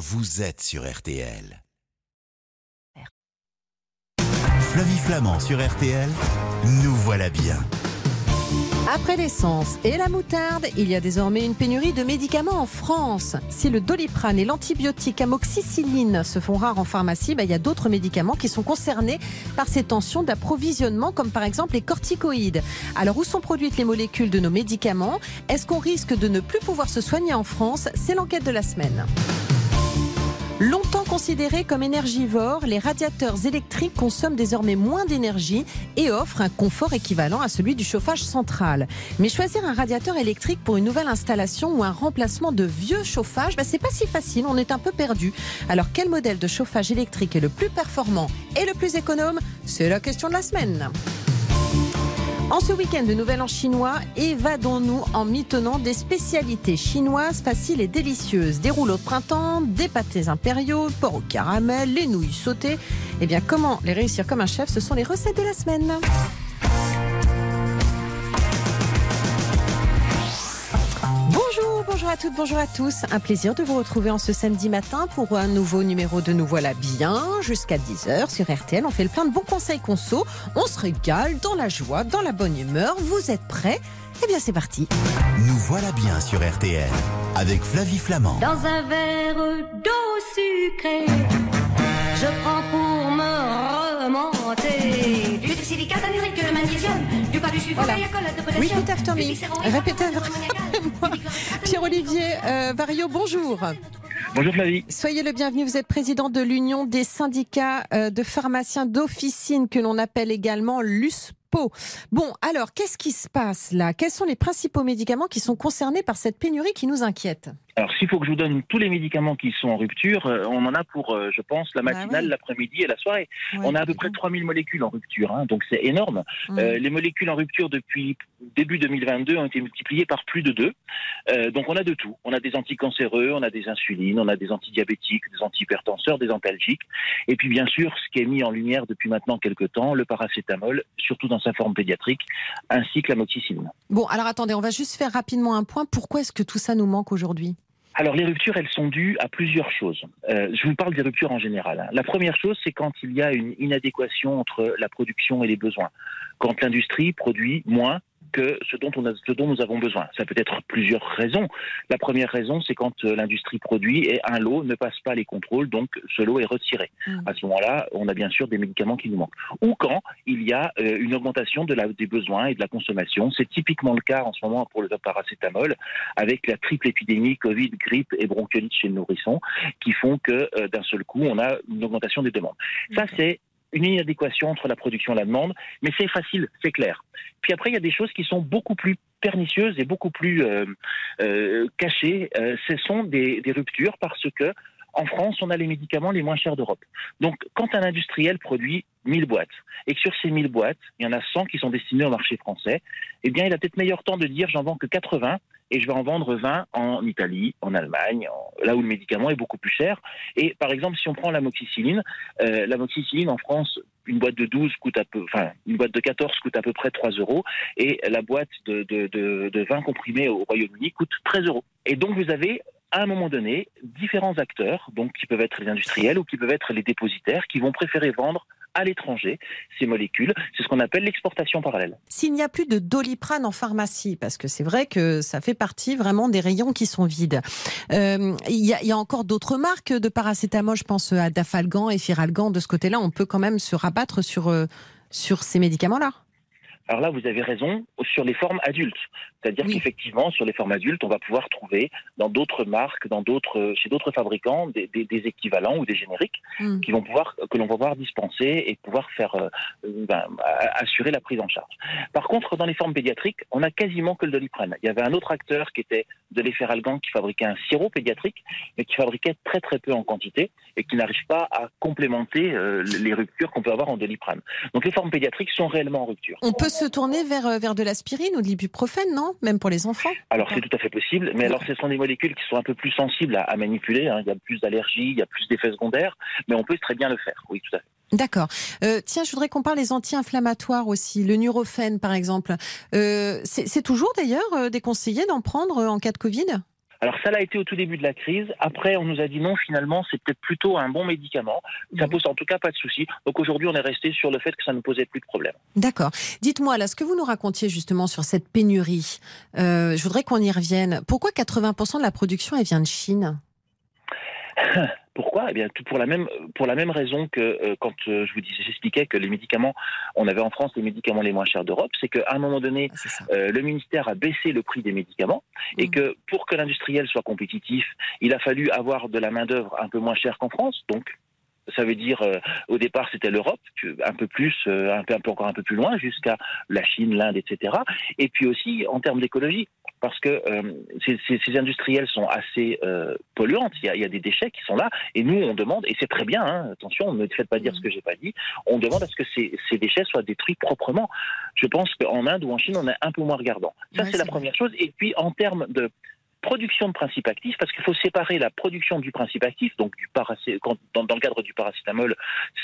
vous êtes sur RTL. Flavie Flamand sur RTL, nous voilà bien. Après l'essence et la moutarde, il y a désormais une pénurie de médicaments en France. Si le doliprane et l'antibiotique amoxicilline se font rares en pharmacie, bah, il y a d'autres médicaments qui sont concernés par ces tensions d'approvisionnement, comme par exemple les corticoïdes. Alors, où sont produites les molécules de nos médicaments? Est-ce qu'on risque de ne plus pouvoir se soigner en France? C'est l'enquête de la semaine. Longtemps considérés comme énergivores, les radiateurs électriques consomment désormais moins d'énergie et offrent un confort équivalent à celui du chauffage central. Mais choisir un radiateur électrique pour une nouvelle installation ou un remplacement de vieux chauffage, bah, c'est pas si facile, on est un peu perdu. Alors quel modèle de chauffage électrique est le plus performant et le plus économe? C'est la question de la semaine. En ce week-end de Nouvel An chinois, évadons-nous en mitonnant des spécialités chinoises faciles et délicieuses. Des rouleaux de printemps, des pâtés impériaux, porc au caramel, les nouilles sautées. Eh bien, comment les réussir comme un chef Ce sont les recettes de la semaine. Bonjour, à toutes, bonjour à tous. Un plaisir de vous retrouver en ce samedi matin pour un nouveau numéro de Nous voilà bien. Jusqu'à 10h sur RTL, on fait le plein de bons conseils conso. On se régale dans la joie, dans la bonne humeur. Vous êtes prêts? Eh bien, c'est parti. Nous voilà bien sur RTL avec Flavie Flamand. Dans un verre d'eau sucrée, je prends pour remonter du silicate, un urique, le magnésium, du pas du sucre, Voilà. de potassium. Me. Répétez après moi. Pierre-Olivier euh, Vario, bonjour. Bonjour Flavie. Soyez le bienvenu. Vous êtes président de l'Union des syndicats euh, de pharmaciens d'officine que l'on appelle également l'USPO. Bon, alors, qu'est-ce qui se passe là? Quels sont les principaux médicaments qui sont concernés par cette pénurie qui nous inquiète? Alors s'il faut que je vous donne tous les médicaments qui sont en rupture, euh, on en a pour, euh, je pense, la Bah matinale, oui. l'après-midi et la soirée. On a à peu près évidemment. 3000 molécules en rupture, hein, donc c'est énorme. Mmh. Euh, les molécules en rupture depuis début 2022 ont été multipliées par plus de deux. Euh, donc on a de tout. On a des anticancéreux, on a des insulines, on a des antidiabétiques, des antihypertenseurs, des antalgiques. Et puis bien sûr, ce qui est mis en lumière depuis maintenant quelques temps, le paracétamol, surtout dans sa forme pédiatrique, ainsi que l'amoxicilline. Bon, alors attendez, on va juste faire rapidement un point. Pourquoi est-ce que tout ça nous manque aujourd'hui? Alors les ruptures, elles sont dues à plusieurs choses. Euh, je vous parle des ruptures en général. hein. La première chose, c'est quand il y a une inadéquation entre la production et les besoins. Quand l'industrie produit moins que ce dont, on a, ce dont nous avons besoin. Ça peut être plusieurs raisons. La première raison, c'est quand euh, l'industrie produit et un lot ne passe pas les contrôles, donc ce lot est retiré. Mm. À ce moment-là, on a bien sûr des médicaments qui nous manquent. Ou quand il y a euh, une augmentation de la, des besoins et de la consommation. C'est typiquement le cas en ce moment pour le paracétamol, avec la triple épidémie Covid, grippe et bronchiolite chez le nourrisson, qui font que euh, d'un seul coup, on a une augmentation des demandes. Ça, c'est une inadéquation entre la production et la demande, mais c'est facile, c'est clair. Puis après, il y a des choses qui sont beaucoup plus pernicieuses et beaucoup plus euh, euh, cachées. Euh, ce sont des, des ruptures parce que en France, on a les médicaments les moins chers d'Europe. Donc, quand un industriel produit 1000 boîtes et que sur ces 1000 boîtes, il y en a 100 qui sont destinées au marché français, eh bien, il a peut-être meilleur temps de dire j'en vends que 80 et je vais en vendre 20 en Italie, en Allemagne, là où le médicament est beaucoup plus cher. Et par exemple, si on prend l'amoxicilline, euh, l'amoxicilline en France, une boîte de 12 coûte à peu, enfin, une boîte de 14 coûte à peu près 3 euros et la boîte de, de, de, de 20 comprimés au Royaume-Uni coûte 13 euros. Et donc, vous avez à un moment donné, différents acteurs, donc qui peuvent être les industriels ou qui peuvent être les dépositaires, qui vont préférer vendre à l'étranger ces molécules. C'est ce qu'on appelle l'exportation parallèle. S'il n'y a plus de doliprane en pharmacie, parce que c'est vrai que ça fait partie vraiment des rayons qui sont vides, euh, il y, a- il y a encore d'autres marques de paracétamol, je pense à Dafalgan et Firalgan, de ce côté-là, on peut quand même se rabattre sur, euh, sur ces médicaments-là. Alors là, vous avez raison sur les formes adultes. C'est-à-dire Oui. qu'effectivement, sur les formes adultes, on va pouvoir trouver dans d'autres marques, dans d'autres, chez d'autres fabricants, des, des- des équivalents ou des génériques Mm. qui vont pouvoir, que l'on va pouvoir dispenser et pouvoir faire euh, euh, ben, assurer la prise en charge. Par contre, dans les formes pédiatriques, on a quasiment que le doliprane. Il y avait un autre acteur qui était de l'efferalgan qui fabriquait un sirop pédiatrique, mais qui fabriquait très très peu en quantité et qui n'arrive pas à complémenter euh, les ruptures qu'on peut avoir en doliprane. Donc les formes pédiatriques sont réellement en rupture. On peut se tourner vers, vers de l'aspirine ou de l'ibuprofène, non? Même pour les enfants Alors c'est tout à fait possible, mais alors ce sont des molécules qui sont un peu plus sensibles à, à manipuler. hein. Il y a plus d'allergies, il y a plus d'effets secondaires, mais on peut très bien le faire. Oui, tout à fait. D'accord. Euh, tiens, je voudrais qu'on parle des anti-inflammatoires aussi, le Nurofen par exemple. Euh, c'est toujours d'ailleurs euh, déconseillé d'en prendre en cas de Covid? Alors ça l'a été au tout début de la crise. Après, on nous a dit non, finalement, c'est peut-être plutôt un bon médicament. Ça Mhm. pose en tout cas pas de souci. Donc aujourd'hui, on est resté sur le fait que ça ne posait plus de problème. D'accord. Dites-moi, là, ce que vous nous racontiez justement sur cette pénurie, euh, je voudrais qu'on y revienne. Pourquoi 80% de la production, elle vient de Chine? Pourquoi? Eh bien, tout pour la même pour la même raison que euh, quand euh, je vous disais, j'expliquais que les médicaments, on avait en France les médicaments les moins chers d'Europe, c'est qu'à un moment donné, Ah, euh, le ministère a baissé le prix des médicaments et Mhm. que pour que l'industriel soit compétitif, il a fallu avoir de la main d'œuvre un peu moins chère qu'en France. Donc ça veut dire euh, au départ c'était l'Europe, un peu plus, euh, un peu, un peu encore un peu plus loin jusqu'à la Chine, l'Inde, etc. Et puis aussi en termes d'écologie, parce que euh, ces, ces- ces industriels sont assez euh, polluantes. Il y, a, il y a des déchets qui sont là, et nous on demande, et c'est très bien. hein, attention, ne me faites pas dire ce que j'ai pas dit. On demande à ce que ces, ces déchets soient détruits proprement. Je pense qu'en Inde ou en Chine, on est un peu moins regardant. Ça, Ouais, c'est la vrai. première chose. Et puis, en termes de production de principes actifs, parce qu'il faut séparer la production du principe actif, donc du dans, dans le cadre du paracétamol,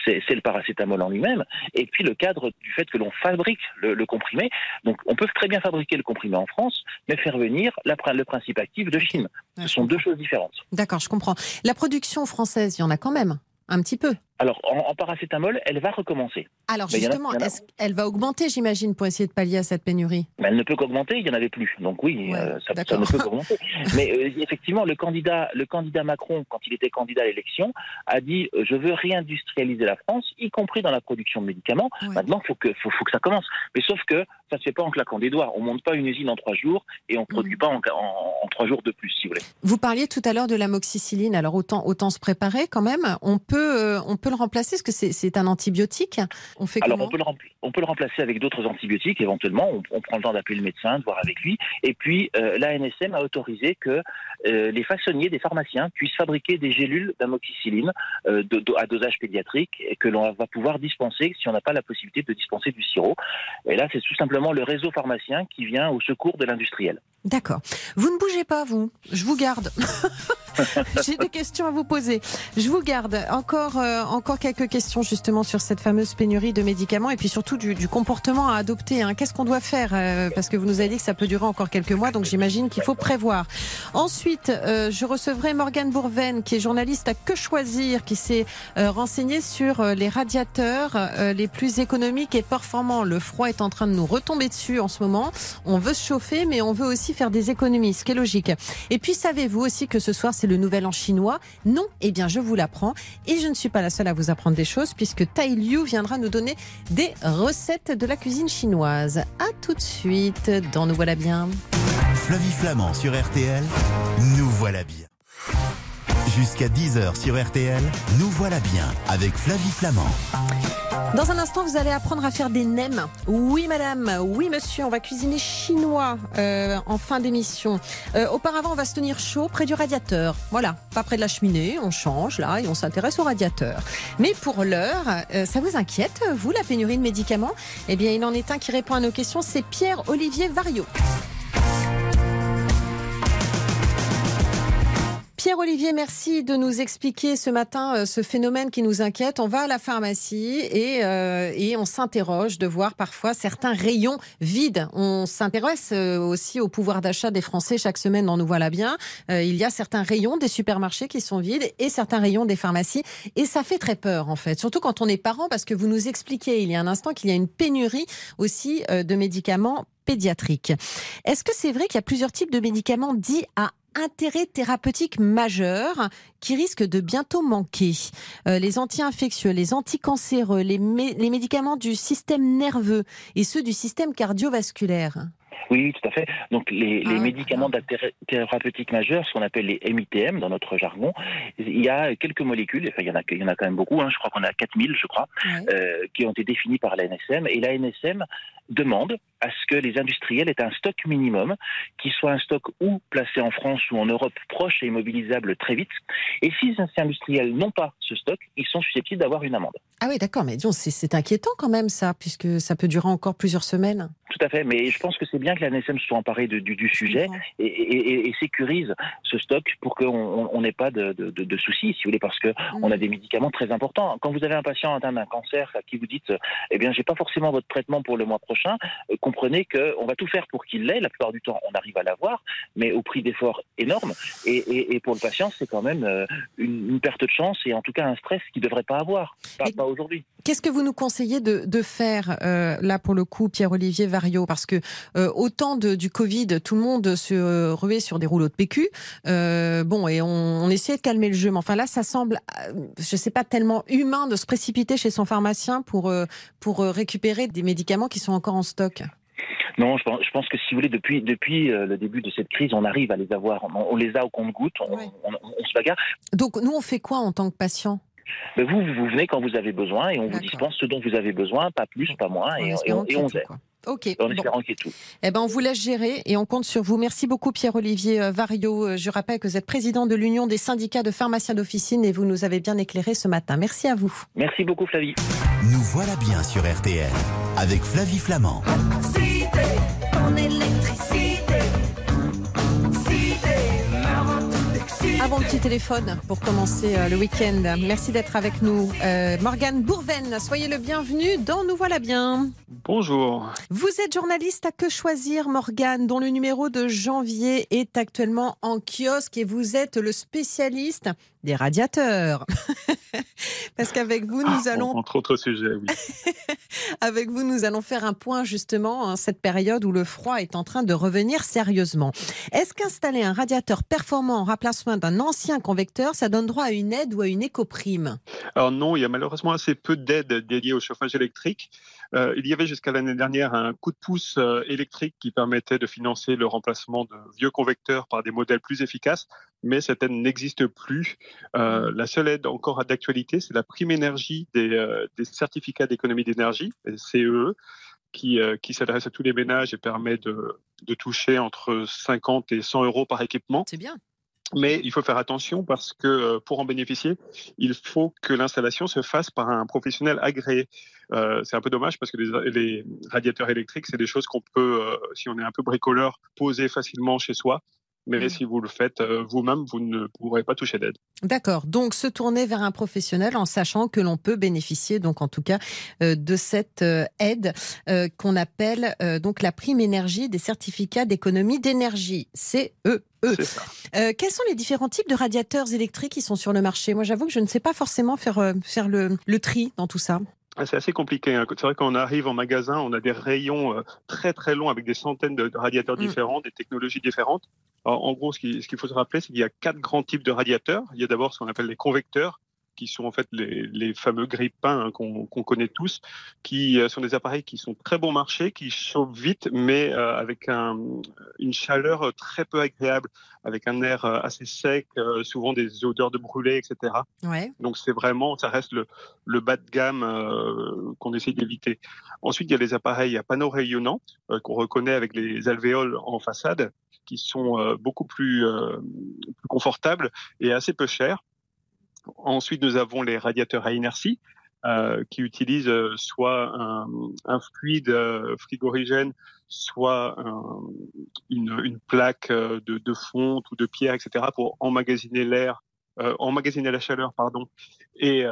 c'est le paracétamol en lui-même, et puis le cadre du fait que l'on fabrique le, le comprimé. Donc, on peut très bien fabriquer le comprimé en France, mais faire venir la le principe actif de Chine. Ouais, Ce sont deux choses différentes. D'accord, je comprends. La production française, il y en a quand même, un petit peu. Alors, en, en paracétamol, elle va recommencer. Alors justement, a- qu'elle va augmenter, j'imagine, pour essayer de pallier à cette pénurie? Mais elle ne peut qu'augmenter, il n'y en avait plus. Donc oui, Ouais, euh, ça, ne peut qu'augmenter. Mais euh, effectivement, le candidat, le candidat Macron, quand il était candidat à l'élection, a dit euh, je veux réindustrialiser la France, y compris dans la production de médicaments. Ouais. Maintenant, il faut que, faut, faut que ça commence. Mais sauf que ça ne se fait pas en claquant des doigts. On monte pas une usine en trois jours et on ne produit Mhm. pas en, en- en trois jours de plus, si vous voulez. Vous parliez tout à l'heure de l'amoxicilline. Alors autant autant se préparer quand même. On peut on peut le remplacer parce que c'est un antibiotique. On fait Alors, on peut, le on peut le remplacer avec d'autres antibiotiques, éventuellement. On, on prend le temps d'appeler le médecin, de voir avec lui. Et puis, euh, l'ANSM a autorisé que euh, les façonniers des pharmaciens puissent fabriquer des gélules d'amoxicilline euh, de- de- à dosage pédiatrique et que l'on va pouvoir dispenser si on n'a pas la possibilité de dispenser du sirop. Et là, c'est tout simplement le réseau pharmacien qui vient au secours de l'industriel. D'accord. Vous ne bougez pas, vous. Je vous garde. J'ai des questions à vous poser. Je vous garde. Encore, euh, encore quelques questions justement sur cette fameuse pénurie de médicaments et puis surtout du, du comportement à adopter. hein. Qu'est-ce qu'on doit faire Euh, Parce que vous nous avez dit que ça peut durer encore quelques mois, donc j'imagine qu'il faut prévoir. Ensuite, euh, je recevrai Morgane Bourven, qui est journaliste à Que Choisir, qui s'est euh, renseignée sur euh, les radiateurs euh, les plus économiques et performants. Le froid est en train de nous retomber dessus en ce moment. On veut se chauffer, mais on veut aussi faire des économies, ce qui est logique. Et puis, savez-vous aussi que ce soir, c'est le nouvel an chinois Non Eh bien, je vous l'apprends. Et je ne suis pas la seule à vous apprendre des choses, puisque Tai Liu viendra nous donner des recettes de la cuisine chinoise. À tout de suite dans Nous voilà bien. Flavie Flamand sur RTL, nous voilà bien. Jusqu'à 10h sur RTL, nous voilà bien avec Flavie Flamand. Dans un instant, vous allez apprendre à faire des nems. Oui, madame. Oui, monsieur. On va cuisiner chinois euh, en fin d'émission. Euh, auparavant, on va se tenir chaud près du radiateur. Voilà, pas près de la cheminée. On change là et on s'intéresse au radiateur. Mais pour l'heure, euh, ça vous inquiète, vous, la pénurie de médicaments? Eh bien, il en est un qui répond à nos questions. C'est Pierre-Olivier Vario. Pierre-Olivier, merci de nous expliquer ce matin euh, ce phénomène qui nous inquiète. On va à la pharmacie et, euh, et on s'interroge de voir parfois certains rayons vides. On s'intéresse euh, aussi au pouvoir d'achat des Français chaque semaine dans Nous Voilà Bien. Il y a certains rayons des supermarchés qui sont vides et certains rayons des pharmacies. Et ça fait très peur en fait, surtout quand on est parent parce que vous nous expliquiez il y a un instant qu'il y a une pénurie aussi de médicaments pédiatriques. Est-ce que c'est vrai qu'il y a plusieurs types de médicaments dits à intérêt thérapeutique majeur qui risquent de bientôt manquer. Euh, les anti-infectieux, les anticancéreux, les, les médicaments du système nerveux et ceux du système cardiovasculaire. Oui, tout à fait. Donc les, Ah les médicaments d'intérêt thérapeutique majeur, ce qu'on appelle les MITM dans notre jargon, il y a quelques molécules, enfin il y en a, il y en a quand même beaucoup, hein, je crois qu'on a 4000 je crois, euh, qui ont été définies par l'ANSM. Et l'ANSM demande à ce que les industriels aient un stock minimum, qui soit un stock ou placé en France ou en Europe proche et immobilisable très vite. Et si ces industriels n'ont pas ce stock, ils sont susceptibles d'avoir une amende. Ah oui, d'accord, mais disons, c'est- c'est inquiétant quand même ça, puisque ça peut durer encore plusieurs semaines. tout à fait. Mais je pense que c'est bien que la NSM soit emparée du, du, sujet et, et, et, sécurise ce stock pour qu'on n'ait pas de, de, de, soucis, si vous voulez, parce que mm. on a des médicaments très importants. Quand vous avez un patient atteint d'un cancer à qui vous dites, eh bien, j'ai pas forcément votre traitement pour le mois prochain, euh, comprenez qu'on va tout faire pour qu'il l'ait. La plupart du temps, on arrive à l'avoir, mais au prix d'efforts énormes. Et, pour le patient, c'est quand même euh, une, une, perte de chance et en tout cas un stress qu'il ne devrait pas avoir, pas, pas aujourd'hui. Qu'est-ce que vous nous conseillez de, de faire euh, là pour le coup, Pierre-Olivier Vario Parce que euh, au temps de, du Covid, tout le monde se ruait sur des rouleaux de PQ. Euh, bon, et on, on, essayait de calmer le jeu. Mais enfin là, ça semble, euh, je sais pas, tellement humain de se précipiter chez son pharmacien pour, euh, pour récupérer des médicaments qui sont encore en stock. Non, je pense, je pense, que si vous voulez, depuis, depuis le début de cette crise, on arrive à les avoir. On, on les a au compte-goutte, on, ouais. on, on, se bagarre. Donc, nous, on fait quoi en tant que patient? Mais vous, vous venez quand vous avez besoin et on vous dispense ce dont vous avez besoin, pas plus, pas moins, et, et, on, et on. Ok. En espérant bon. qu'il y ait tout. Eh ben, on vous laisse gérer et on compte sur vous. Merci beaucoup, Pierre-Olivier Vario. Je rappelle que vous êtes président de l'Union des syndicats de pharmaciens d'officine et vous nous avez bien éclairé ce matin. Merci à vous. Merci beaucoup, Flavie. Nous voilà bien sur RTL avec Flavie Flamand. Cité, en électricité. Avant le petit téléphone pour commencer euh, le week-end. Merci d'être avec nous. Euh, Morgane Bourven, soyez le bienvenu dans Nous voilà bien. Bonjour. Vous êtes journaliste à Que choisir, Morgane, dont le numéro de janvier est actuellement en kiosque et vous êtes le spécialiste des radiateurs. Parce qu'avec vous, nous ah, allons. Entre autres sujets, oui. avec vous, nous allons faire un point justement en cette période où le froid est en train de revenir sérieusement. Est-ce qu'installer un radiateur performant en remplacement d'un ancien convecteur, ça donne droit à une aide ou à une éco-prime? Alors non, il y a malheureusement assez peu d'aides dédiées au chauffage électrique. Euh, il y avait jusqu'à l'année dernière un coup de pouce euh, électrique qui permettait de financer le remplacement de vieux convecteurs par des modèles plus efficaces, mais cette aide n'existe plus. Euh, la seule aide encore d'actualité, c'est la prime énergie des, euh, des certificats d'économie d'énergie, CEE, qui, euh, qui s'adresse à tous les ménages et permet de, de toucher entre 50 et 100 euros par équipement. C'est bien. Mais il faut faire attention parce que pour en bénéficier, il faut que l'installation se fasse par un professionnel agréé. Euh, c'est un peu dommage parce que les, les radiateurs électriques, c'est des choses qu'on peut, euh, si on est un peu bricoleur, poser facilement chez soi. Mais mmh. si vous le faites euh, vous-même, vous ne pourrez pas toucher d'aide. D'accord. Donc se tourner vers un professionnel en sachant que l'on peut bénéficier, donc en tout cas, euh, de cette euh, aide euh, qu'on appelle donc la prime énergie des certificats d'économie d'énergie, CEE. Euh, quels sont les différents types de radiateurs électriques qui sont sur le marché? Moi, j'avoue que je ne sais pas forcément faire, faire le, le tri dans tout ça. Ah, c'est assez compliqué. Hein. C'est vrai qu'on arrive en magasin, on a des rayons très très longs avec des centaines de radiateurs mmh. différents, des technologies différentes. En gros, ce qu'il faut se rappeler, c'est qu'il y a quatre grands types de radiateurs. Il y a d'abord ce qu'on appelle les convecteurs, qui sont en fait les, les fameux grippins hein, qu'on qu connaît tous, qui euh, sont des appareils qui sont très bon marché, qui chauffent vite, mais euh, avec un, une chaleur très peu agréable, avec un air euh, assez sec, souvent des odeurs de brûlé, etc. Ouais. Donc c'est vraiment, ça reste le, le bas de gamme euh, qu'on essaie d'éviter. Ensuite, il y a les appareils à panneaux rayonnants euh, qu'on reconnaît avec les alvéoles en façade, qui sont euh, beaucoup plus, plus confortables et assez peu chers. Ensuite, nous avons les radiateurs à inertie euh, qui utilisent euh, soit un, un fluide euh, frigorigène, soit un, une, une, plaque de, de, fonte ou de pierre, etc., pour emmagasiner l'air, euh, emmagasiner la chaleur, pardon, et,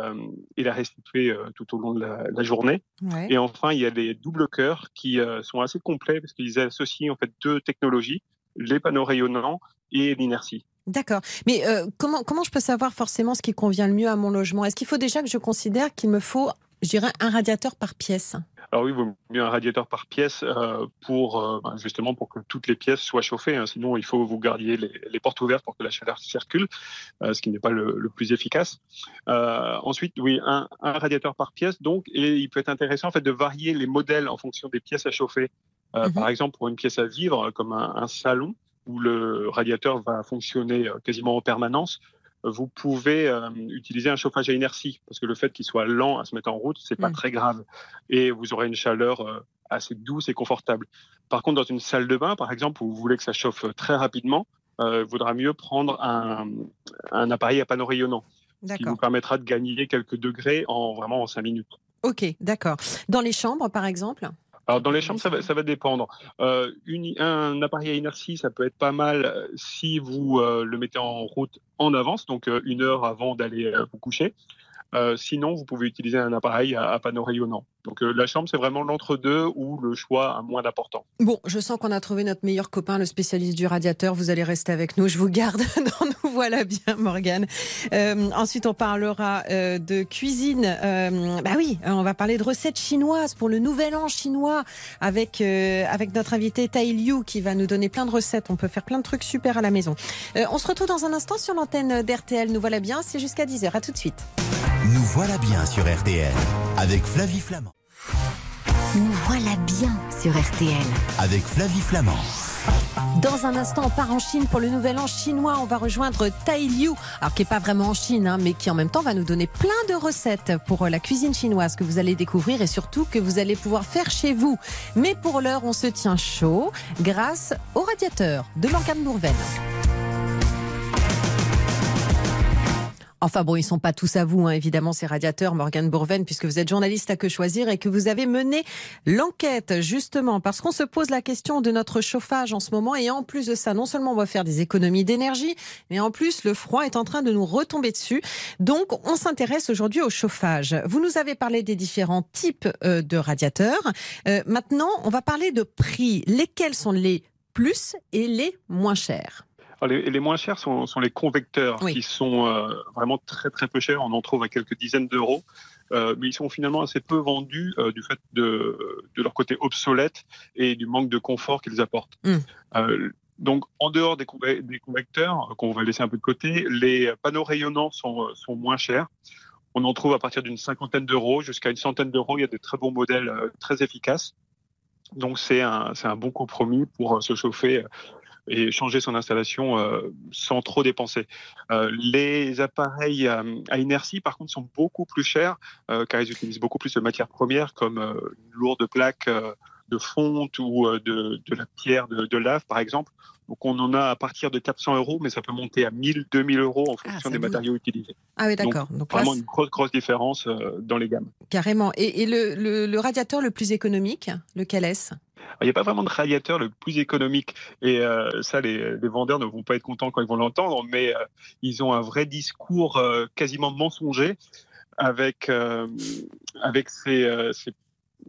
et la restituer tout au long de la, la journée. Ouais. Et enfin, il y a les doubles cœurs qui sont assez complets parce qu'ils associent en fait deux technologies, les panneaux rayonnants et l'inertie. D'accord. Mais euh, comment, comment je peux savoir forcément ce qui convient le mieux à mon logement? Est-ce qu'il faut déjà que je considère qu'il me faut, je dirais, un radiateur par pièce? Alors oui, il vaut mieux un radiateur par pièce euh, pour euh, justement pour que toutes les pièces soient chauffées. Hein. Sinon, il faut vous gardiez les, les, portes ouvertes pour que la chaleur circule, euh, ce qui n'est pas le, le, plus efficace. Ensuite, oui, un, un, radiateur par pièce. Donc, et il peut être intéressant en fait de varier les modèles en fonction des pièces à chauffer. Mm -hmm. Par exemple, pour une pièce à vivre comme un, un salon, où le radiateur va fonctionner euh, quasiment en permanence, vous pouvez euh, utiliser un chauffage à inertie parce que le fait qu'il soit lent à se mettre en route, c'est pas mmh. très grave et vous aurez une chaleur euh, assez douce et confortable. Par contre, dans une salle de bain, par exemple, où vous voulez que ça chauffe très rapidement, euh, il vaudra mieux prendre un, un appareil à panneau rayonnant qui vous permettra de gagner quelques degrés en vraiment en cinq minutes. Ok, d'accord. Dans les chambres, par exemple? Alors dans les chambres, ça va, ça va dépendre. Euh, une, un appareil à inertie, ça peut être pas mal euh, si vous euh, le mettez en route en avance, donc euh, une heure avant d'aller vous coucher. Euh, sinon, vous pouvez utiliser un appareil à, à panneau rayonnant. Donc euh, la chambre, c'est vraiment l'entre-deux où le choix a moins d'importance. Bon, je sens qu'on a trouvé notre meilleur copain, le spécialiste du radiateur. Vous allez rester avec nous. Je vous garde Nous voilà bien, Morgane. Euh, ensuite, on parlera de cuisine. Bah oui, on va parler de recettes chinoises pour le nouvel an chinois avec, avec notre invité Tai Liu qui va nous donner plein de recettes. On peut faire plein de trucs super à la maison. On se retrouve dans un instant sur l'antenne d'RTL. Nous voilà bien. C'est jusqu'à 10h. À tout de suite. Nous voilà bien sur RTL avec Flavie Flamand. Nous voilà bien sur RTL. Avec Flavie Flamand. Dans un instant, on part en Chine pour le nouvel an chinois. On va rejoindre Tai Liu, alors qui est pas vraiment en Chine, hein, mais qui en même temps va nous donner plein de recettes pour euh, la cuisine chinoise que vous allez découvrir et surtout que vous allez pouvoir faire chez vous. Mais pour l'heure, on se tient chaud grâce au radiateur de Bourven. Enfin bon, ils sont pas tous à vous, hein, évidemment, ces radiateurs, Morgane Bourven, puisque vous êtes journaliste à Que Choisir et que vous avez mené l'enquête, justement, parce qu'on se pose la question de notre chauffage en ce moment. Et en plus de ça, non seulement on va faire des économies d'énergie, mais en plus, le froid est en train de nous retomber dessus. Donc, on s'intéresse aujourd'hui au chauffage. Vous nous avez parlé des différents types euh, de radiateurs. Euh, maintenant, on va parler de prix. Lesquels sont les plus et les moins chers? Les, les moins chers sont, sont les convecteurs Oui. qui sont euh, vraiment très très peu chers. On en trouve à quelques dizaines d'euros. Euh, mais ils sont finalement assez peu vendus euh, du fait de, de leur côté obsolète et du manque de confort qu'ils apportent. Mm. Euh, donc, en dehors des, conve- des convecteurs, qu'on va laisser un peu de côté, les panneaux rayonnants sont, sont moins chers. On en trouve à partir d'une cinquantaine d'euros jusqu'à une centaine d'euros. Il y a des très bons modèles très efficaces. Donc, c'est un, bon compromis pour se chauffer et changer son installation euh, sans trop dépenser. Euh, les appareils euh, à inertie, par contre, sont beaucoup plus chers car ils utilisent beaucoup plus de matières premières comme une lourde plaque de fonte ou de, de la pierre de, de lave, par exemple. Donc, on en a à partir de 400 euros, mais ça peut monter à 1000, 2000 euros en fonction ça des bouge. matériaux utilisés. Ah oui, d'accord. Donc, là, Vraiment une grosse, grosse différence dans les gammes. carrément. Et, et le, le- le radiateur le plus économique, lequel est-ce? Il n'y a pas vraiment de radiateur le plus économique. Et euh, ça, les, vendeurs ne vont pas être contents quand ils vont l'entendre, mais euh, ils ont un vrai discours euh, quasiment mensonger avec, avec ces,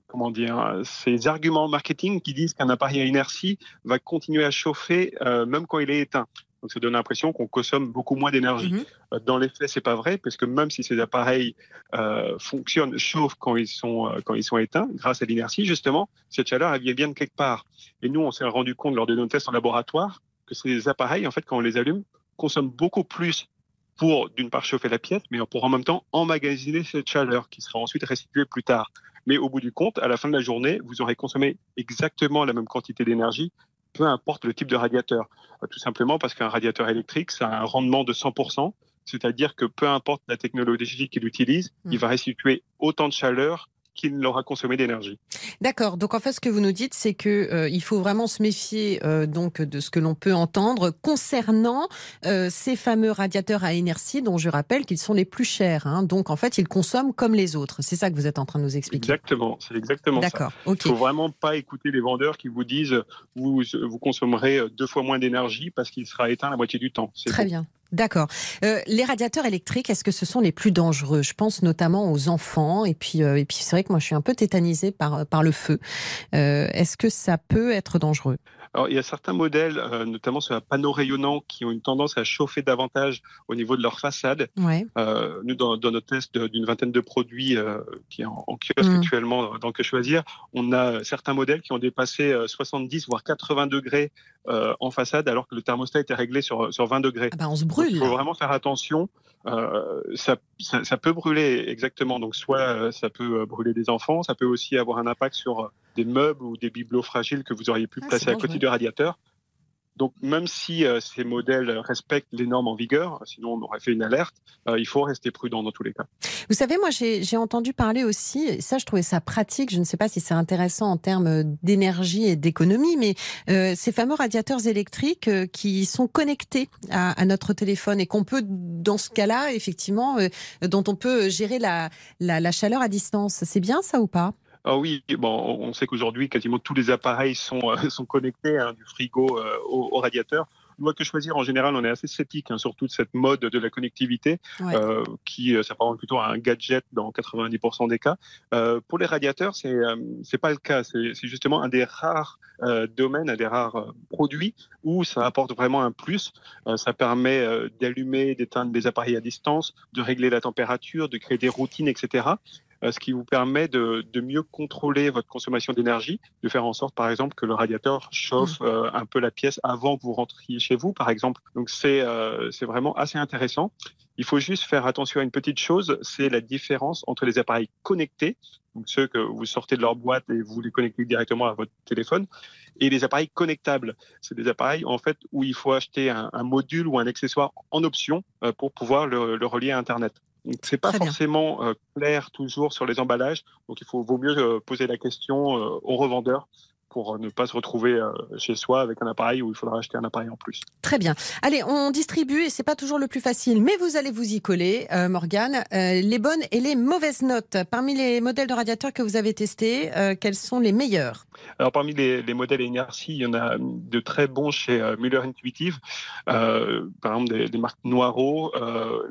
comment dire, ces arguments marketing qui disent qu'un appareil à inertie va continuer à chauffer même quand il est éteint. Donc ça donne l'impression qu'on consomme beaucoup moins d'énergie. Mhm. Euh, Dans les faits, c'est pas vrai, parce que même si ces appareils euh, fonctionnent, chauffent quand ils sont euh, quand ils sont éteints, grâce à l'inertie justement, cette chaleur elle vient bien de quelque part. Et nous, on s'est rendu compte lors de nos tests en laboratoire que ces appareils, en fait, quand on les allume, consomment beaucoup plus pour d'une part chauffer la pièce, mais pour en même temps emmagasiner cette chaleur qui sera ensuite restituée plus tard. Mais au bout du compte, à la fin de la journée, vous aurez consommé exactement la même quantité d'énergie, peu importe le type de radiateur. Euh, Tout simplement parce qu'un radiateur électrique, ça a un rendement de 100%, c'est-à-dire que peu importe la technologie qu'il utilise, Mm. il va restituer autant de chaleur qu'il n'aura consommé d'énergie. D'accord. Donc en fait, ce que vous nous dites, c'est que euh, il faut vraiment se méfier euh, donc de ce que l'on peut entendre concernant euh, ces fameux radiateurs à inertie, dont je rappelle qu'ils sont les plus chers. hein. Donc en fait, ils consomment comme les autres. C'est ça que vous êtes en train de nous expliquer. Exactement, c'est exactement ça. D'accord. Ok. Il faut vraiment pas écouter les vendeurs qui vous disent vous vous consommerez deux fois moins d'énergie parce qu'il sera éteint la moitié du temps. C'est Très bien. D'accord. Euh, les radiateurs électriques, est-ce que ce sont les plus dangereux? Je pense notamment aux enfants. Et puis, euh, et puis c'est vrai que moi, je suis un peu tétanisée par, par le feu. Euh, est-ce que ça peut être dangereux? Alors, il y a certains modèles, euh, notamment sur un panneau rayonnant, qui ont une tendance à chauffer davantage au niveau de leur façade. Ouais. Euh, nous, dans, dans notre test d'une vingtaine de produits euh, qui est en, en kiosque Mm. actuellement dans Que Choisir, on a certains modèles qui ont dépassé euh, 70 voire 80 degrés euh, en façade, alors que le thermostat était réglé sur, sur 20 degrés. Ah bah, on se brûle. Il faut vraiment faire attention. Euh, ça, ça, ça peut brûler exactement. Donc soit euh, ça peut brûler des enfants, ça peut aussi avoir un impact sur des meubles ou des bibelots fragiles que vous auriez pu Ah, placer à côté du radiateur. Donc même si euh, ces modèles respectent les normes en vigueur, sinon on aurait fait une alerte, euh, il faut rester prudent dans tous les cas. Vous savez, moi, j'ai entendu parler aussi, ça, je trouvais ça pratique. Je ne sais pas si c'est intéressant en termes d'énergie et d'économie, mais euh, ces fameux radiateurs électriques euh, qui sont connectés à, à notre téléphone et qu'on peut, dans ce cas-là, effectivement, dont on peut gérer la, la, la chaleur à distance. C'est bien ça ou pas? Ah oui, bon, on sait qu'aujourd'hui, quasiment tous les appareils sont, euh, sont connectés, hein, du frigo euh, au, au, radiateur. Moi, que choisir, en général, on est assez sceptique hein, sur toute cette mode de la connectivité, Ouais. euh, qui euh, s'apparente plutôt à un gadget dans 90% des cas. Euh, pour les radiateurs, c'est euh, c'est pas le cas. C'est c'est justement un des rares euh, domaines, un des rares euh, produits où ça apporte vraiment un plus. Euh, ça permet euh, d'allumer, d'éteindre des appareils à distance, de régler la température, de créer des routines, etc. Euh, ce qui vous permet de, de mieux contrôler votre consommation d'énergie, de faire en sorte, par exemple, que le radiateur chauffe euh, un peu la pièce avant que vous rentriez chez vous, par exemple. Donc c'est euh, c'est vraiment assez intéressant. Il faut juste faire attention à une petite chose, c'est la différence entre les appareils connectés, donc ceux que vous sortez de leur boîte et vous les connectez directement à votre téléphone, et les appareils connectables. C'est des appareils en fait où il faut acheter un, un module ou un accessoire en option euh, pour pouvoir le, le relier à Internet. Donc c'est pas Très forcément euh, clair toujours sur les emballages, donc il faut vaut mieux euh, poser la question euh, au revendeur pour euh, ne pas se retrouver euh, chez soi avec un appareil où il faudra acheter un appareil en plus. Très bien. Allez, on distribue et c'est pas toujours le plus facile, mais vous allez vous y coller, euh, Morgane. Euh, les bonnes et les mauvaises notes. Parmi les modèles de radiateurs que vous avez testés, euh, quels sont les meilleurs? Alors parmi les, les modèles inertie, il y en a de très bons chez Muller Intuitive, par exemple des, des marques Noiro,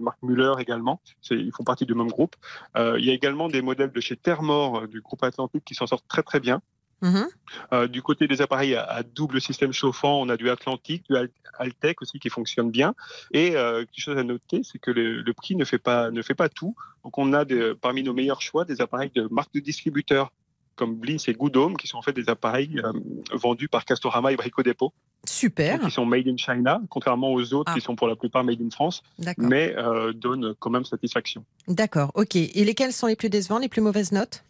marque Muller également, ils font partie du même groupe. Il y a également des modèles de chez Thermor du groupe Atlantique qui s'en sortent très très bien. Mhm. Euh, du côté des appareils à, à double système chauffant, on a du Atlantique, du Al- Altec aussi qui fonctionne bien. Et euh, quelque chose à noter, c'est que le, le prix ne fait pas ne fait pas tout. Donc on a des, parmi nos meilleurs choix des appareils de marques de distributeurs comme Bliss et Goodhome, qui sont en fait des appareils euh, vendus par Castorama et Brico Dépôt, Super. qui sont made in China, contrairement aux autres Ah. qui sont pour la plupart made in France, mais donnent quand même satisfaction. D'accord. Ok. Et lesquels sont les plus décevants, les plus mauvaises notes?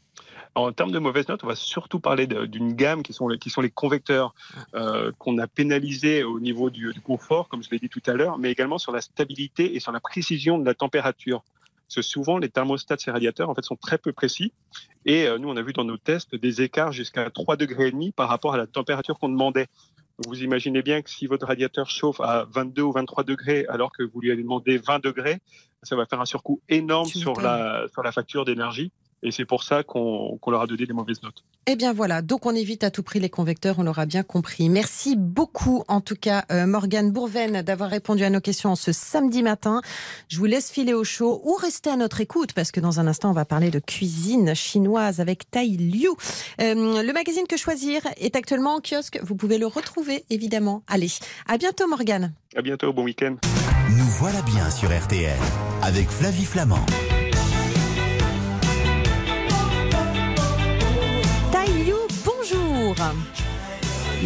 En termes de mauvaises notes, on va surtout parler d'une gamme qui sont les, qui sont les convecteurs euh, qu'on a pénalisés au niveau du, du confort, comme je l'ai dit tout à l'heure, mais également sur la stabilité et sur la précision de la température. Parce que souvent, les thermostats de ces radiateurs en fait, sont très peu précis. Et euh, nous, on a vu dans nos tests des écarts jusqu'à 3 degrés et demi par rapport à la température qu'on demandait. Vous imaginez bien que si votre radiateur chauffe à 22 ou 23 degrés alors que vous lui avez demandé 20 degrés, ça va faire un surcoût énorme sur la, sur la facture d'énergie. Et c'est pour ça qu'on leur a donné des mauvaises notes. Eh bien voilà, donc on évite à tout prix les convecteurs, on l'aura bien compris. Merci beaucoup en tout cas euh, Morgane Bourven d'avoir répondu à nos questions ce samedi matin. Je vous laisse filer au chaud ou rester à notre écoute parce que dans un instant on va parler de cuisine chinoise avec Tai Liu. Euh, le magazine Que choisir est actuellement en kiosque, vous pouvez le retrouver évidemment. Allez, à bientôt Morgane. À bientôt, bon week-end. Nous voilà bien sur RTL avec Flavie Flamand. Bonjour.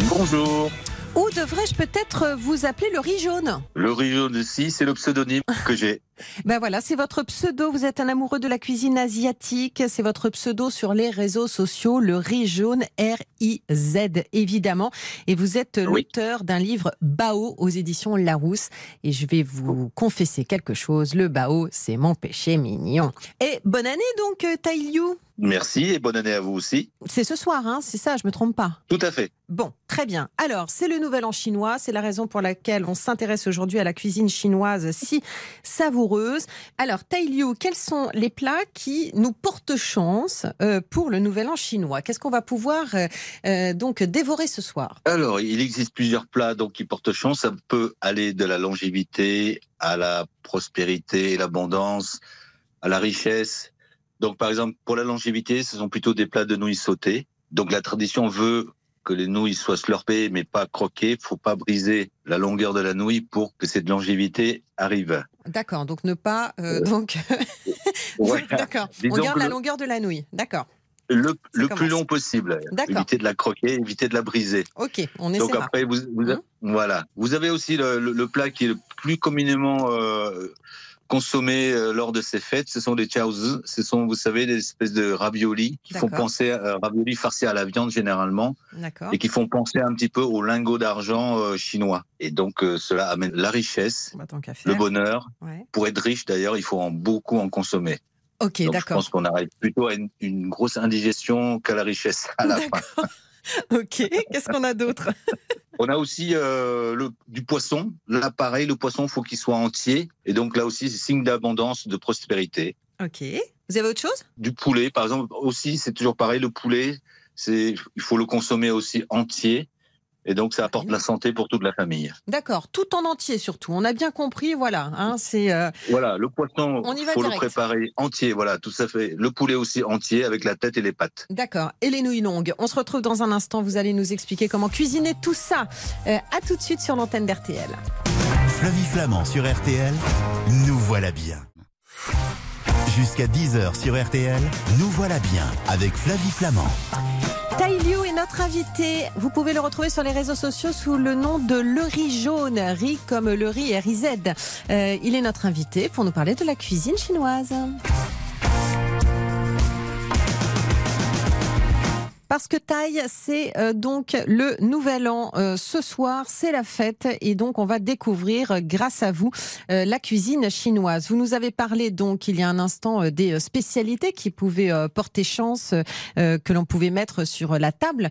Bonjour. Ou devrais-je peut-être vous appeler le riz jaune? Le riz jaune ici, c'est le pseudonyme que j'ai. Ben voilà, c'est votre pseudo. Vous êtes un amoureux de la cuisine asiatique. C'est votre pseudo sur les réseaux sociaux, le riz jaune, R-I-Z, évidemment. Et vous êtes l'auteur d'un livre Bao aux éditions Larousse. Et je vais vous confesser quelque chose. Le Bao, c'est mon péché mignon. Et bonne année donc, euh, Tai Liu. Merci et bonne année à vous aussi. C'est ce soir, hein, c'est ça, je me trompe pas. Tout à fait. Bon, très bien. Alors, c'est le nouvel an chinois. C'est la raison pour laquelle on s'intéresse aujourd'hui à la cuisine chinoise si savoureuse. Alors, Tai Liu, quels sont les plats qui nous portent chance euh, pour le nouvel an chinois? Qu'est-ce qu'on va pouvoir euh, euh, donc dévorer ce soir? Alors, il existe plusieurs plats donc qui portent chance. Ça peut aller de la longévité à la prospérité l'abondance, à la richesse. Donc, par exemple, pour la longévité, ce sont plutôt des plats de nouilles sautées. Donc, la tradition veut que les nouilles soient slurpées, mais pas croquées. Faut pas briser la longueur de la nouille pour que cette longévité arrive. D'accord, donc ne pas euh, donc Ouais. d'accord. On garde la le- longueur de la nouille. D'accord. Le, le plus long possible. D'accord. Éviter de la croquer, éviter de la briser. Ok, on Donc essaiera. après, vous, vous- Hein voilà. Vous avez aussi le plat qui est le plus communément euh, consommé euh, lors de ces fêtes. Ce sont des chaozi. Ce sont, vous savez, des espèces de raviolis qui font D'accord. penser à raviolis farcis à la viande généralement D'accord. et qui font penser un petit peu aux lingots d'argent euh, chinois. Et donc euh, cela amène la richesse, Bah, le bonheur. Ouais. Pour être riche d'ailleurs, il faut en beaucoup en consommer. Ok, Donc je d'accord. pense qu'on arrive plutôt à une, une grosse indigestion qu'à la richesse à la fin. Ok, qu'est-ce qu'on a d'autre? On a aussi euh, le, du poisson. Là, pareil, le poisson, faut qu'il soit entier. Et donc là aussi, c'est signe d'abondance, de prospérité. Ok. Vous avez autre chose? Du poulet, par exemple, aussi, c'est toujours pareil, le poulet, c'est, il faut le consommer aussi entier. Et donc, ça apporte la santé pour toute la famille. D'accord, tout en entier surtout. On a bien compris, voilà. Hein, c'est. euh, Voilà, le poisson, On y il va faut le préparer entier. Voilà, tout ça fait. Le poulet aussi entier avec la tête et les pattes. D'accord. Et les nouilles longues. On se retrouve dans un instant. Vous allez nous expliquer comment cuisiner tout ça. Euh, à tout de suite sur l'antenne d'RTL. Flavie Flamand sur RTL, nous voilà bien. Jusqu'à 10h sur RTL, nous voilà bien avec Flavie Flamand. Tai Liu est notre invité. Vous pouvez le retrouver sur les réseaux sociaux sous le nom de Le Riz Jaune. Riz comme le riz R-I-Z. Euh, il est notre invité pour nous parler de la cuisine chinoise. Parce que Thaï, c'est euh, donc le nouvel an euh, ce soir, c'est la fête et donc on va découvrir euh, grâce à vous euh, la cuisine chinoise. Vous nous avez parlé donc il y a un instant des spécialités qui pouvaient porter chance, que l'on pouvait mettre sur la table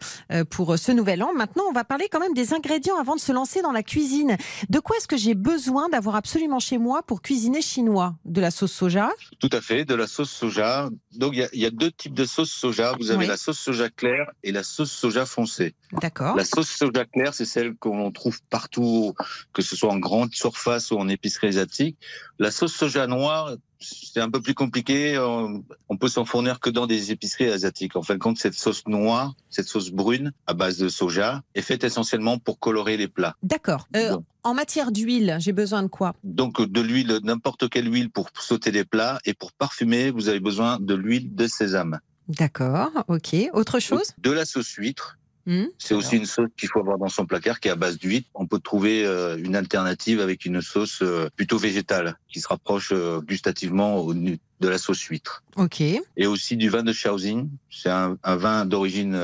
pour ce nouvel an. Maintenant, on va parler quand même des ingrédients avant de se lancer dans la cuisine. De quoi est-ce que j'ai besoin d'avoir absolument chez moi pour cuisiner chinois? De la sauce soja? Tout à fait, de la sauce soja. Donc, il y a, il y a deux types de sauce soja. Vous avez Oui. la sauce soja claire et la sauce soja foncée. D'accord. La sauce soja claire, c'est celle qu'on trouve partout, que ce soit en grande surface ou en épicerie asiatique. La sauce soja noire, c'est un peu plus compliqué. On peut s'en fournir que dans des épiceries asiatiques. En fin de compte, cette sauce noire, cette sauce brune à base de soja, est faite essentiellement pour colorer les plats. D'accord. Euh, Bon. en matière d'huile, j'ai besoin de quoi? Donc de l'huile, n'importe quelle huile pour sauter les plats. Et pour parfumer, vous avez besoin de l'huile de sésame. D'accord, ok. Autre chose? De la sauce huître. Hmm C'est aussi une sauce qu'il faut avoir dans son placard qui est à base d'huître. On peut trouver euh, une alternative avec une sauce euh, plutôt végétale qui se rapproche euh, gustativement au de la sauce huître. Ok. Et aussi du vin de Shaoxing. C'est un, un vin d'origine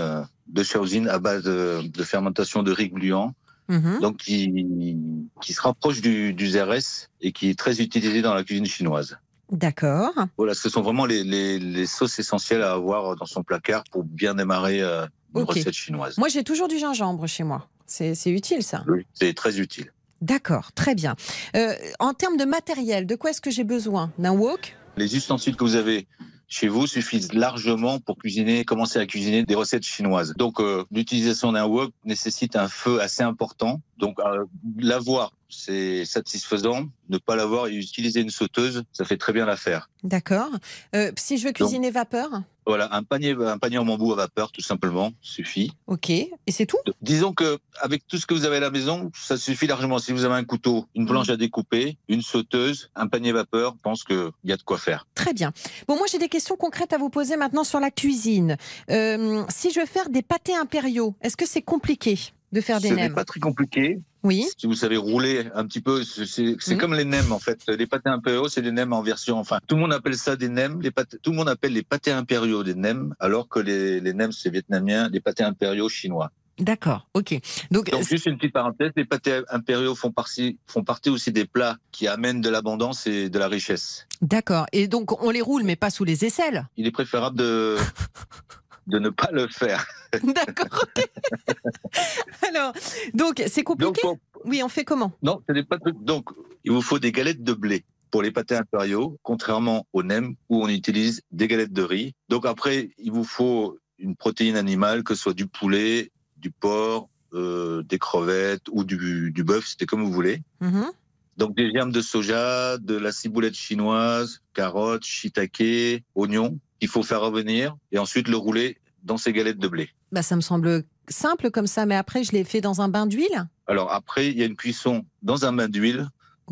de Shaoxing à base de, fermentation de riz gluant. Mhm. Donc qui, qui se rapproche du, du ZRS et qui est très utilisé dans la cuisine chinoise. D'accord. Voilà, ce sont vraiment les, les, les sauces essentielles à avoir dans son placard pour bien démarrer euh, une recette chinoise. Moi, j'ai toujours du gingembre chez moi. C'est c'est utile, ça. Oui, c'est très utile. D'accord, très bien. Euh, en termes de matériel, de quoi est-ce que j'ai besoin? D'un wok? Les ustensiles que vous avez chez vous suffisent largement pour cuisiner, commencer à cuisiner des recettes chinoises. Donc, euh, l'utilisation d'un wok nécessite un feu assez important. Donc, euh, l'avoir, c'est satisfaisant. Ne pas l'avoir et utiliser une sauteuse, ça fait très bien l'affaire. D'accord. Euh, si je veux cuisiner vapeur Voilà, un panier, un panier en bambou à vapeur, tout simplement, suffit. Ok. Et c'est tout? Disons que avec tout ce que vous avez à la maison, ça suffit largement. Si vous avez un couteau, une planche à découper, une sauteuse, un panier vapeur, je pense qu'il y a de quoi faire. Très bien. Bon, moi, j'ai des questions concrètes à vous poser maintenant sur la cuisine. Euh, si je veux faire des pâtés impériaux, est-ce que c'est compliqué? De faire des Ce n'est pas très compliqué. Oui. Si vous savez rouler un petit peu, c'est Mhm. comme les nems en fait. Les pâtés impériaux, c'est des nems en version. Enfin, tout le monde appelle ça des nems. Les pâtés, tout le monde appelle les pâtés impériaux des nems, alors que les, les nems c'est vietnamien, les pâtés impériaux chinois. D'accord. Ok. Donc, Donc juste une petite parenthèse, les pâtés impériaux font partie, font partie aussi des plats qui amènent de l'abondance et de la richesse. d'accord. Et donc, on les roule, mais pas sous les aisselles. Il est préférable de de ne pas le faire. D'accord. Alors, donc, c'est Donc, compliqué Oui, on fait comment? Non, ce n'est pas donc il vous faut des galettes de blé pour les pâtés impériaux, contrairement aux nems où on utilise des galettes de riz. Donc après, il vous faut une protéine animale, que ce soit du poulet, du porc, euh, des crevettes ou du, du bœuf, c'était comme vous voulez. Mhm. Donc des germes de soja, de la ciboulette chinoise, carottes, shiitake, oignons, qu'il faut faire revenir et ensuite le rouler dans ces galettes de blé. bah, Ça me semble simple comme ça, mais après, je l'ai fait dans un bain d'huile. Alors après, il y a une cuisson dans un bain d'huile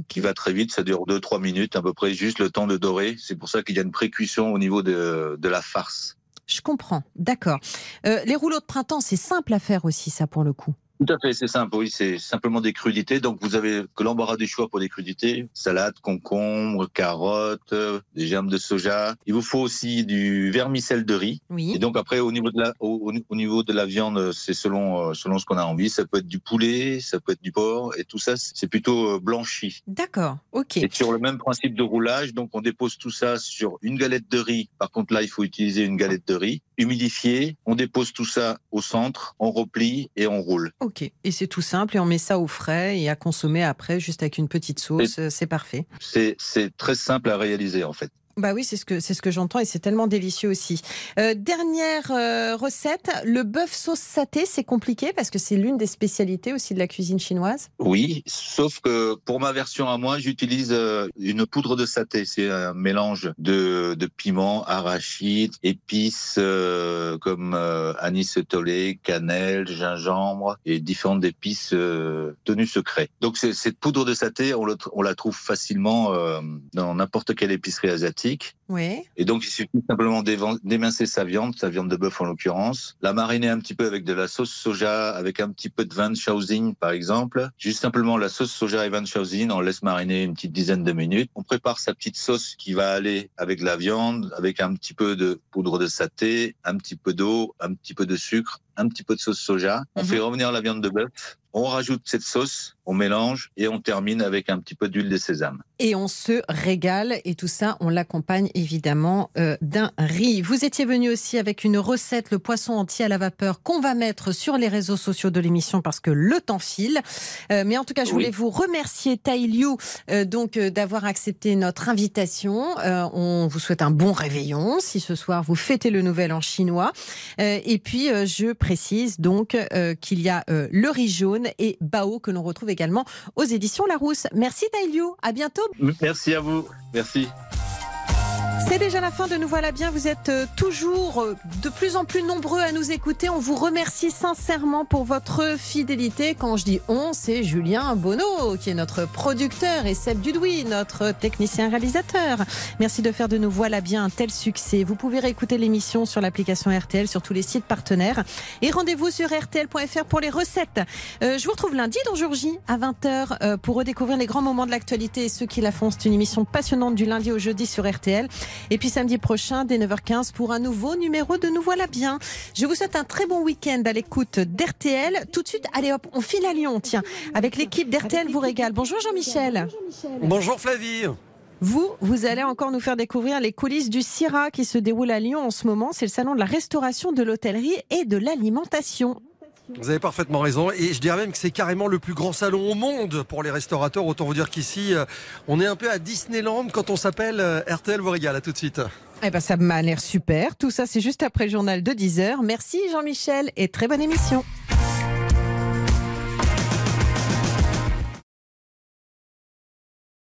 qui va très vite, ça dure 2-3 minutes à peu près, juste le temps de dorer. C'est pour ça qu'il y a une pré-cuisson au niveau de, de la farce. Je comprends. D'accord. Euh, les rouleaux de printemps, c'est simple à faire aussi, ça, pour le coup. Tout à fait, c'est simple, oui, c'est simplement des crudités. Donc vous avez que l'embarras du choix pour des crudités, salade, concombre, carottes, euh, des germes de soja. Il vous faut aussi du vermicelle de riz. Oui. Et donc après, au niveau de la, au, au- au niveau de la viande, c'est selon, euh, selon ce qu'on a envie. Ça peut être du poulet, ça peut être du porc, et tout ça, c'est plutôt euh, blanchi. D'accord. Ok. Et sur le même principe de roulage, donc on dépose tout ça sur une galette de riz. Par contre, là, il faut utiliser une galette de riz humidifiée. On dépose tout ça au centre, on replie et on roule. Ok. Et c'est tout simple et on met ça au frais et à consommer après, juste avec une petite sauce. euh, C'est parfait. C'est très simple à réaliser en fait. Bah oui, c'est ce que c'est ce que j'entends et c'est tellement délicieux aussi. Euh, dernière euh, recette, le bœuf sauce saté, c'est compliqué parce que c'est l'une des spécialités aussi de la cuisine chinoise? Oui, sauf que pour ma version à moi, j'utilise euh, une poudre de saté. C'est un mélange de, de piment, arachide, épices comme anis tolé, cannelle, gingembre et différentes épices tenues secrets. Donc cette poudre de saté, on, on la trouve facilement dans n'importe quelle épicerie asiatique. Oui. Et donc, il suffit simplement d'émincer sa viande, sa viande de bœuf en l'occurrence, la mariner un petit peu avec de la sauce soja, avec un petit peu de vin de Shaoxing, par exemple. Juste simplement la sauce soja et vin de Shaoxing, on laisse mariner une petite dizaine de minutes. On prépare sa petite sauce qui va aller avec la viande, avec un petit peu de poudre de saté, un petit peu d'eau, un petit peu de sucre, un petit peu de sauce soja. On Mhm. fait revenir la viande de bœuf. On rajoute cette sauce, on mélange et on termine avec un petit peu d'huile de sésame. Et on se régale et tout ça, on l'accompagne évidemment euh, d'un riz. Vous étiez venu aussi avec une recette, le poisson entier à la vapeur, qu'on va mettre sur les réseaux sociaux de l'émission parce que le temps file. Euh, mais en tout cas, je Oui. voulais vous remercier, Tai Liu, euh, donc euh, d'avoir accepté notre invitation. Euh, on vous souhaite un bon réveillon si ce soir vous fêtez le nouvel an chinois. Euh, et puis, euh, je précise donc euh, qu'il y a euh, le riz jaune et Bao que l'on retrouve également aux éditions Larousse. Merci Tai Liu, à bientôt. Merci à vous. Merci. C'est déjà la fin de Nous voilà bien. Vous êtes euh, toujours euh, de plus en plus nombreux à nous écouter. On vous remercie sincèrement pour votre fidélité. Quand je dis on, c'est Julien Bonneau qui est notre producteur et Seb Dudouis, notre technicien réalisateur. Merci de faire de Nous voilà bien un tel succès. Vous pouvez réécouter l'émission sur l'application RTL, sur tous les sites partenaires. Et rendez-vous sur rtl.fr pour les recettes. Euh, je vous retrouve lundi dans Jour J à 20h euh, pour redécouvrir les grands moments de l'actualité et ceux qui la font. C'est une émission passionnante du lundi au jeudi sur RTL. Et puis samedi prochain, dès 9h15, pour un nouveau numéro de Nous voilà bien. Je vous souhaite un très bon week-end à l'écoute d'RTL. Tout de suite, allez hop, on file à Lyon, tiens, avec l'équipe d'RTL vous régale. Bonjour Jean-Michel. Bonjour Flavie. Vous, vous allez encore nous faire découvrir les coulisses du CIRA qui se déroule à Lyon en ce moment. C'est le salon de la restauration, de l'hôtellerie et de l'alimentation. Vous avez parfaitement raison. Et je dirais même que c'est carrément le plus grand salon au monde pour les restaurateurs. Autant vous dire qu'ici, euh, on est un peu à Disneyland quand on s'appelle euh, RTL vous. À tout de suite. Eh ben, ça m'a l'air super. Tout ça, c'est juste après le journal de 10h. Merci Jean-Michel et très bonne émission.